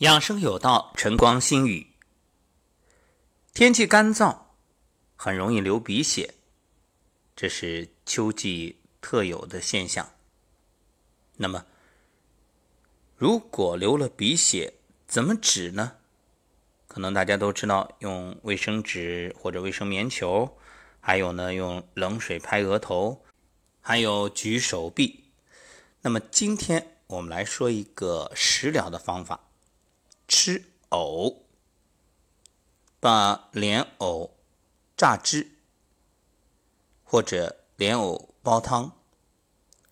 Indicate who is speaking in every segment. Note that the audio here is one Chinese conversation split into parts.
Speaker 1: 养生有道，晨光心语。天气干燥，很容易流鼻血，这是秋季特有的现象。那么，如果流了鼻血，怎么止呢？可能大家都知道，用卫生纸或者卫生棉球，还有呢，用冷水拍额头，还有举手臂。那么，今天我们来说一个食疗的方法。吃藕，把莲藕榨汁，或者莲藕煲汤，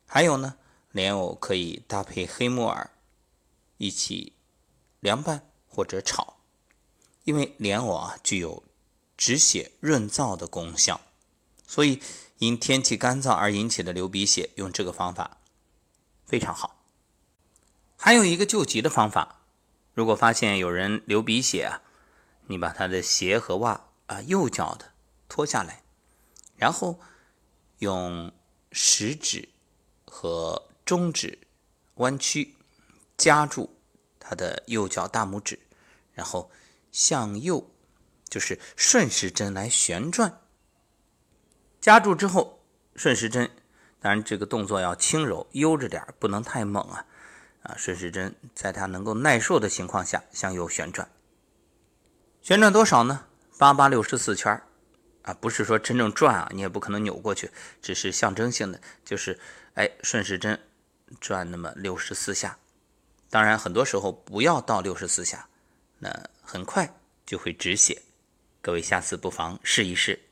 Speaker 1: 还有呢，莲藕可以搭配黑木耳一起凉拌或者炒，因为莲藕啊具有止血润燥的功效，所以因天气干燥而引起的流鼻血，用这个方法非常好。还有一个救急的方法。如果发现有人流鼻血啊，你把他的鞋和袜啊右脚的脱下来，然后用食指和中指弯曲夹住他的右脚大拇指，然后向右就是顺时针来旋转，夹住之后顺时针，当然这个动作要轻柔悠着点不能太猛啊。啊，顺时针在它能够耐受的情况下向右旋转，旋转多少呢？八八六十四圈啊，不是说真正转啊，你也不可能扭过去，只是象征性的，就是哎，顺时针转那么六十四下。当然，很多时候不要到六十四下，那很快就会止血。各位下次不妨试一试。